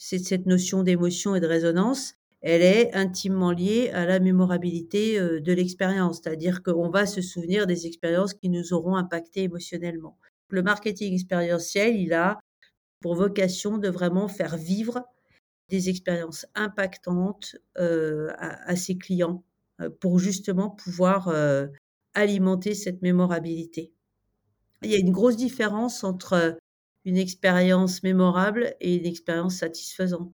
cette notion d'émotion et de résonance, elle est intimement liée à la mémorabilité, heu, de l'expérience. C'est-à-dire qu'on va se souvenir des expériences qui nous auront impactés émotionnellement. Le marketing expérientiel, il a pour vocation de vraiment faire vivre des expériences impactantes, heu, à ses clients, heu, pour justement pouvoir, alimenter cette mémorabilité. Il y a une grosse différence entre une expérience mémorable et une expérience satisfaisante.